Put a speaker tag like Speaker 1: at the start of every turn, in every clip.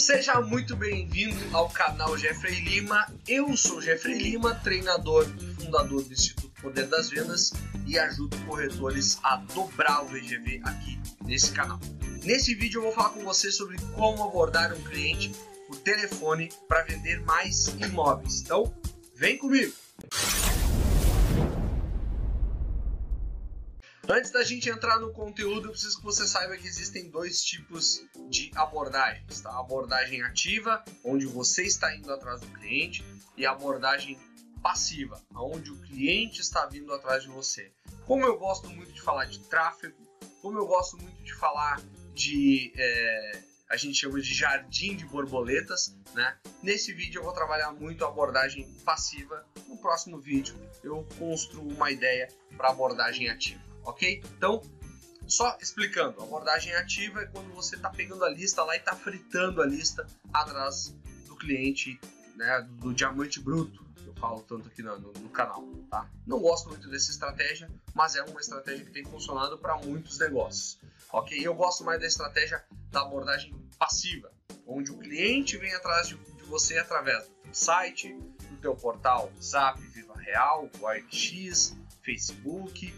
Speaker 1: Seja muito bem-vindo ao canal Jeffrey Lima. Eu sou Jeffrey Lima, treinador e fundador do Instituto Poder das Vendas e ajudo corretores a dobrar o VGV aqui nesse canal. Nesse vídeo eu vou falar com você sobre como abordar um cliente por telefone para vender mais imóveis. Então, vem comigo! Antes da gente entrar no conteúdo, eu preciso que você saiba que existem dois tipos de abordagens. Tá? A abordagem ativa, onde você está indo atrás do cliente, e a abordagem passiva, onde o cliente está vindo atrás de você. Como eu gosto muito de falar de tráfego, como eu gosto muito de falar de. É, a gente chama de jardim de borboletas, né? Nesse vídeo eu vou trabalhar muito a abordagem passiva. No próximo vídeo eu construo uma ideia para abordagem ativa ok? Então, só explicando, a abordagem ativa é quando você está pegando a lista lá e está fritando a lista atrás do cliente, né, do, diamante bruto, que eu falo tanto aqui no, no, no, canal, tá? Não gosto muito dessa estratégia, mas é uma estratégia que tem funcionado para muitos negócios, ok? Eu gosto mais da estratégia da abordagem passiva, onde o cliente vem atrás de, de você através do site, do teu portal Zap, Viva Real, OLX, Facebook,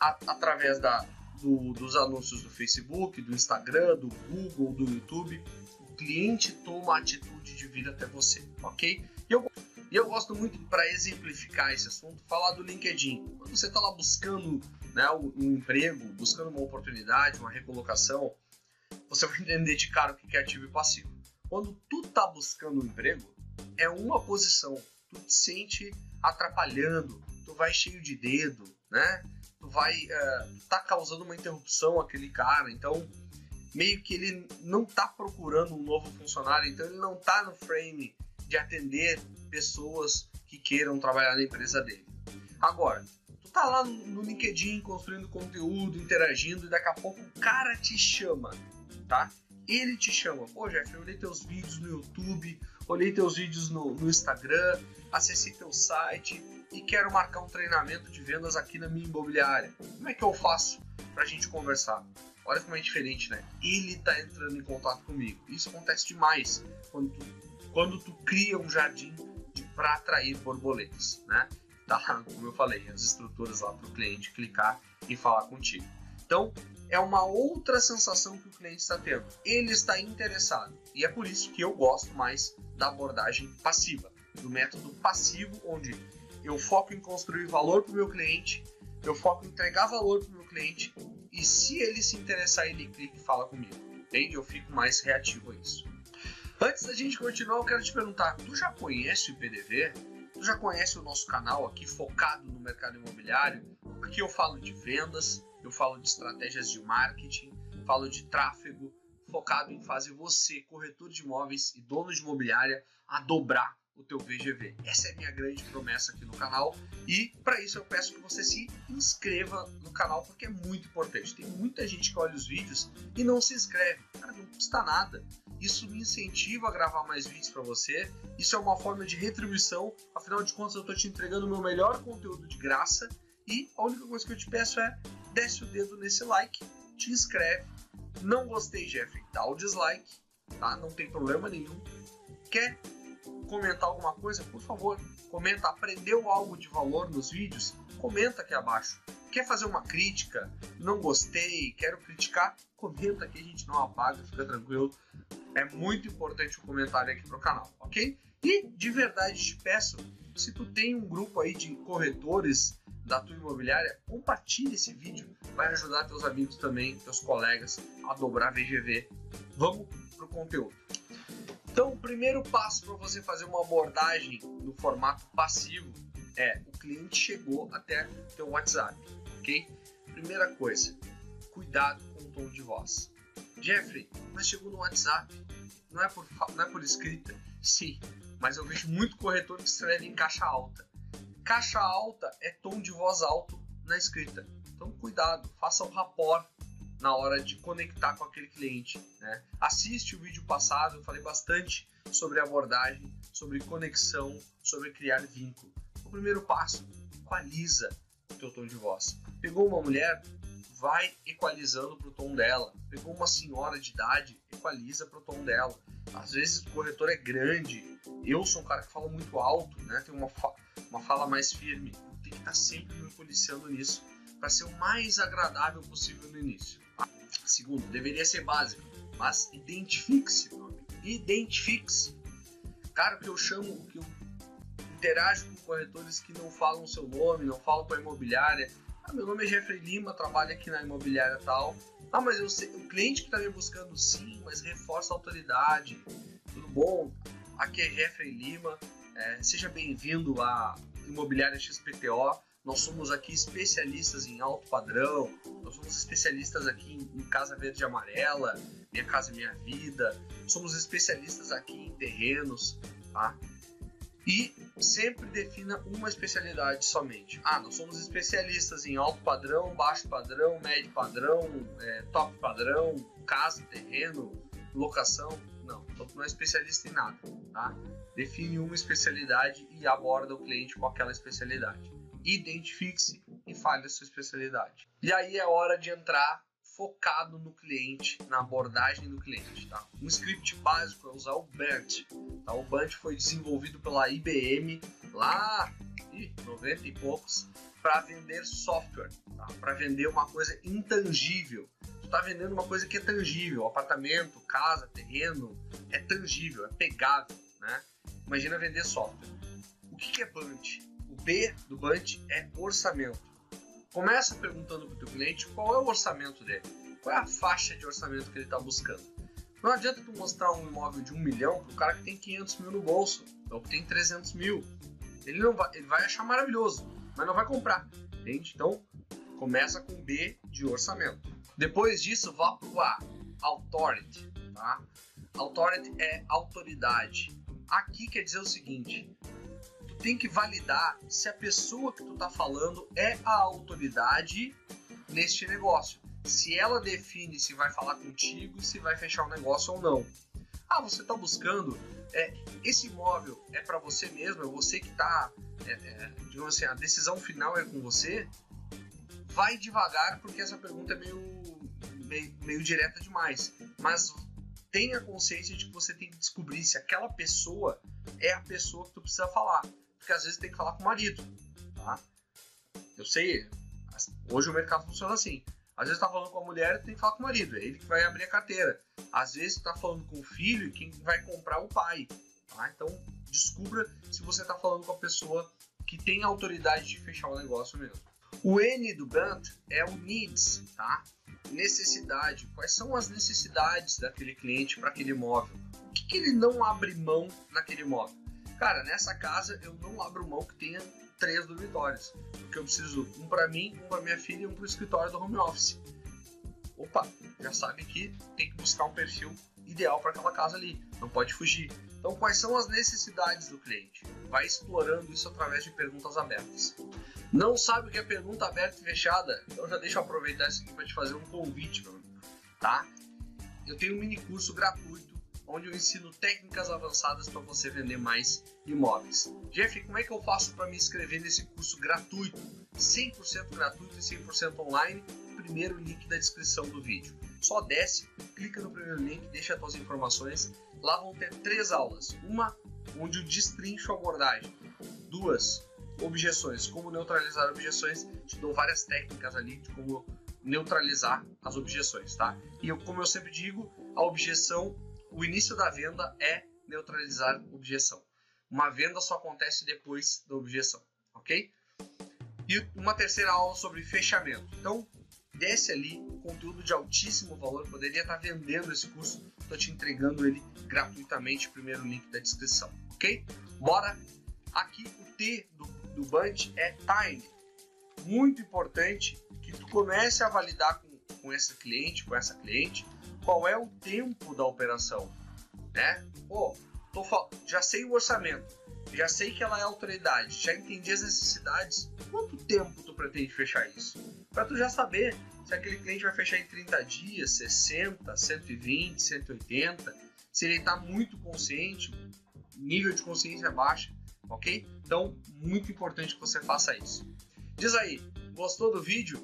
Speaker 1: a, através da, do, dos anúncios do Facebook, do Instagram, do Google, do YouTube, o cliente toma a atitude de vir até você, ok? E eu, eu gosto muito, para exemplificar esse assunto, falar do LinkedIn. Quando você está lá buscando né, um, um emprego, buscando uma oportunidade, uma recolocação, você vai entender de cara o que é ativo e passivo. Quando tu tá buscando um emprego, é uma posição. Tu te sente atrapalhando, tu vai cheio de dedo, né? Tu vai uh, tá causando uma interrupção àquele cara, então meio que ele não tá procurando um novo funcionário, então ele não tá no frame de atender pessoas que queiram trabalhar na empresa dele. Agora, tu tá lá no LinkedIn construindo conteúdo, interagindo e daqui a pouco o cara te chama, tá? Ele te chama, pô Jeff, eu olhei teus vídeos no YouTube, olhei teus vídeos no, no Instagram, acessei teu site, e quero marcar um treinamento de vendas aqui na minha imobiliária. Como é que eu faço para a gente conversar? Olha como é diferente, né? Ele está entrando em contato comigo. Isso acontece demais quando tu, quando tu cria um jardim para atrair borboletas, né? Tá, como eu falei, as estruturas lá para o cliente clicar e falar contigo. Então, é uma outra sensação que o cliente está tendo. Ele está interessado. E é por isso que eu gosto mais da abordagem passiva, do método passivo, onde eu foco em construir valor para o meu cliente, eu foco em entregar valor para o meu cliente e se ele se interessar, ele clica e fala comigo. Entende? Eu fico mais reativo a isso. Antes da gente continuar, eu quero te perguntar: tu já conhece o IPDV? Tu já conhece o nosso canal aqui focado no mercado imobiliário? Aqui eu falo de vendas, eu falo de estratégias de marketing, falo de tráfego, focado em fazer você, corretor de imóveis e dono de imobiliária, a dobrar o teu VGV. Essa é a minha grande promessa aqui no canal e para isso eu peço que você se inscreva no canal porque é muito importante. Tem muita gente que olha os vídeos e não se inscreve. Cara, não custa nada. Isso me incentiva a gravar mais vídeos para você. Isso é uma forma de retribuição. Afinal de contas, eu estou te entregando o meu melhor conteúdo de graça e a única coisa que eu te peço é desce o dedo nesse like, te inscreve. Não gostei, Jeffrey, dá o dislike, tá? Não tem problema nenhum. Quer comentar alguma coisa, por favor, comenta. Aprendeu algo de valor nos vídeos? Comenta aqui abaixo. Quer fazer uma crítica? Não gostei, quero criticar? Comenta que a gente não apaga, fica tranquilo. É muito importante o comentário aqui pro canal, ok? E de verdade te peço, se tu tem um grupo aí de corretores da tua imobiliária, compartilhe esse vídeo, vai ajudar teus amigos também, teus colegas a dobrar VGV. Vamos pro conteúdo. Então, o primeiro passo para você fazer uma abordagem no formato passivo é o cliente chegou até teu WhatsApp, ok? Primeira coisa, cuidado com o tom de voz. Jeffrey, mas chegou no WhatsApp, não é por, não é por escrita? Sim, mas eu vejo muito corretor que escreve em caixa alta. Caixa alta é tom de voz alto na escrita. Então, cuidado, faça o rapport na hora de conectar com aquele cliente. Né? Assiste o vídeo passado, eu falei bastante sobre abordagem, sobre conexão, sobre criar vínculo. O primeiro passo, equaliza o teu tom de voz. Pegou uma mulher, vai equalizando pro tom dela. Pegou uma senhora de idade, equaliza pro tom dela. Às vezes o corretor é grande. Eu sou um cara que fala muito alto, né? Tem uma, fa uma fala mais firme. Tem que estar tá sempre me policiando nisso para ser o mais agradável possível no início. Segundo, deveria ser básico, mas identifique-se, Identifique-se. Cara, que eu chamo, que eu interajo com corretores que não falam o seu nome, não falam com a imobiliária. Ah, meu nome é Jeffrey Lima, trabalho aqui na imobiliária tal. Ah, mas eu sei, o cliente que está me buscando sim, mas reforça a autoridade. Tudo bom? Aqui é Jeffrey Lima. É, seja bem-vindo à Imobiliária XPTO. Nós somos aqui especialistas em alto padrão, nós somos especialistas aqui em, Casa Verde e Amarela, Minha Casa Minha Vida, somos especialistas aqui em terrenos, tá? E sempre defina uma especialidade somente. Ah, nós somos especialistas em alto padrão, baixo padrão, médio padrão, é, top padrão, casa, terreno, locação. Não, não é especialista em nada, tá? Define uma especialidade e aborda o cliente com aquela especialidade identifique-se e fale a sua especialidade. E aí é hora de entrar focado no cliente, na abordagem do cliente. Tá? Um script básico é usar o BANT. Tá? O BANT foi desenvolvido pela IBM lá em 90 e poucos para vender software, tá? para vender uma coisa intangível. Tu está vendendo uma coisa que é tangível, apartamento, casa, terreno, é tangível, é pegável, né? Imagina vender software. O que, que é BANT? B do Bunch é orçamento. Começa perguntando para o teu cliente qual é o orçamento dele, qual é a faixa de orçamento que ele está buscando. Não adianta tu mostrar um imóvel de um milhão para o cara que tem 500 mil no bolso, ou que tem 300 mil. Ele, não vai, ele vai achar maravilhoso, mas não vai comprar, entende? Então, começa com B de orçamento. Depois disso, vá para o A, Authority, tá? Authority é autoridade. Aqui quer dizer o seguinte: tem que validar se a pessoa que tu está falando é a autoridade neste negócio. Se ela define se vai falar contigo, se vai fechar o negócio ou não. Ah, você está buscando é, esse imóvel é para você mesmo, é você que está, é, é, digamos assim, a decisão final é com você. Vai devagar porque essa pergunta é meio, meio, meio direta demais. Mas tenha consciência de que você tem que descobrir se aquela pessoa é a pessoa que tu precisa falar porque às vezes tem que falar com o marido, tá? Eu sei, hoje o mercado funciona assim. Às vezes tá falando com a mulher, tem que falar com o marido, é ele que vai abrir a carteira. Às vezes tá falando com o filho quem vai comprar o pai, tá? Então descubra se você tá falando com a pessoa que tem autoridade de fechar o negócio mesmo. O N do Bant é o needs, tá? Necessidade. Quais são as necessidades daquele cliente para aquele imóvel? O que, que ele não abre mão naquele imóvel? Cara, nessa casa eu não abro mão que tenha três dormitórios. Porque eu preciso um para mim, um para minha filha e um para o escritório do home office. Opa, já sabe que tem que buscar um perfil ideal para aquela casa ali. Não pode fugir. Então, quais são as necessidades do cliente? Vai explorando isso através de perguntas abertas. Não sabe o que é pergunta aberta e fechada? Então já deixa eu aproveitar isso aqui para te fazer um convite, meu amigo. Tá? Eu tenho um mini curso gratuito onde eu ensino técnicas avançadas para você vender mais imóveis. Jeff, como é que eu faço para me inscrever nesse curso gratuito? 100% gratuito e 100% online. Primeiro link da descrição do vídeo. Só desce, clica no primeiro link, deixa as suas informações. Lá vão ter três aulas. Uma onde eu destrincho a abordagem. Duas, objeções, como neutralizar objeções. Te dou várias técnicas ali de como neutralizar as objeções, tá? E eu, como eu sempre digo, a objeção o início da venda é neutralizar objeção. Uma venda só acontece depois da objeção, ok? E uma terceira aula sobre fechamento. Então, desce ali, conteúdo de altíssimo valor, poderia estar vendendo esse curso, estou te entregando ele gratuitamente, primeiro link da descrição, ok? Bora! Aqui o T do, do Bunch é time. Muito importante que tu comece a validar com, com esse cliente, com essa cliente, qual é o tempo da operação, né? Pô, tô, já sei o orçamento, já sei que ela é autoridade, já entendi as necessidades. Quanto tempo tu pretende fechar isso? Para tu já saber se aquele cliente vai fechar em 30 dias, 60, 120, 180, se ele está muito consciente, nível de consciência baixa, ok? Então, muito importante que você faça isso. Diz aí, gostou do vídeo?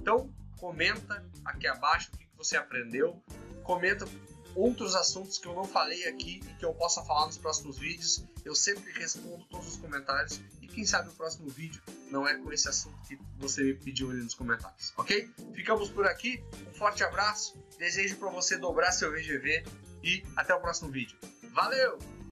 Speaker 1: Então, comenta aqui abaixo o que você aprendeu, comenta outros assuntos que eu não falei aqui e que eu possa falar nos próximos vídeos. Eu sempre respondo todos os comentários e quem sabe o próximo vídeo não é com esse assunto que você me pediu ali nos comentários, ok? Ficamos por aqui, um forte abraço, desejo para você dobrar seu VGV e até o próximo vídeo. Valeu!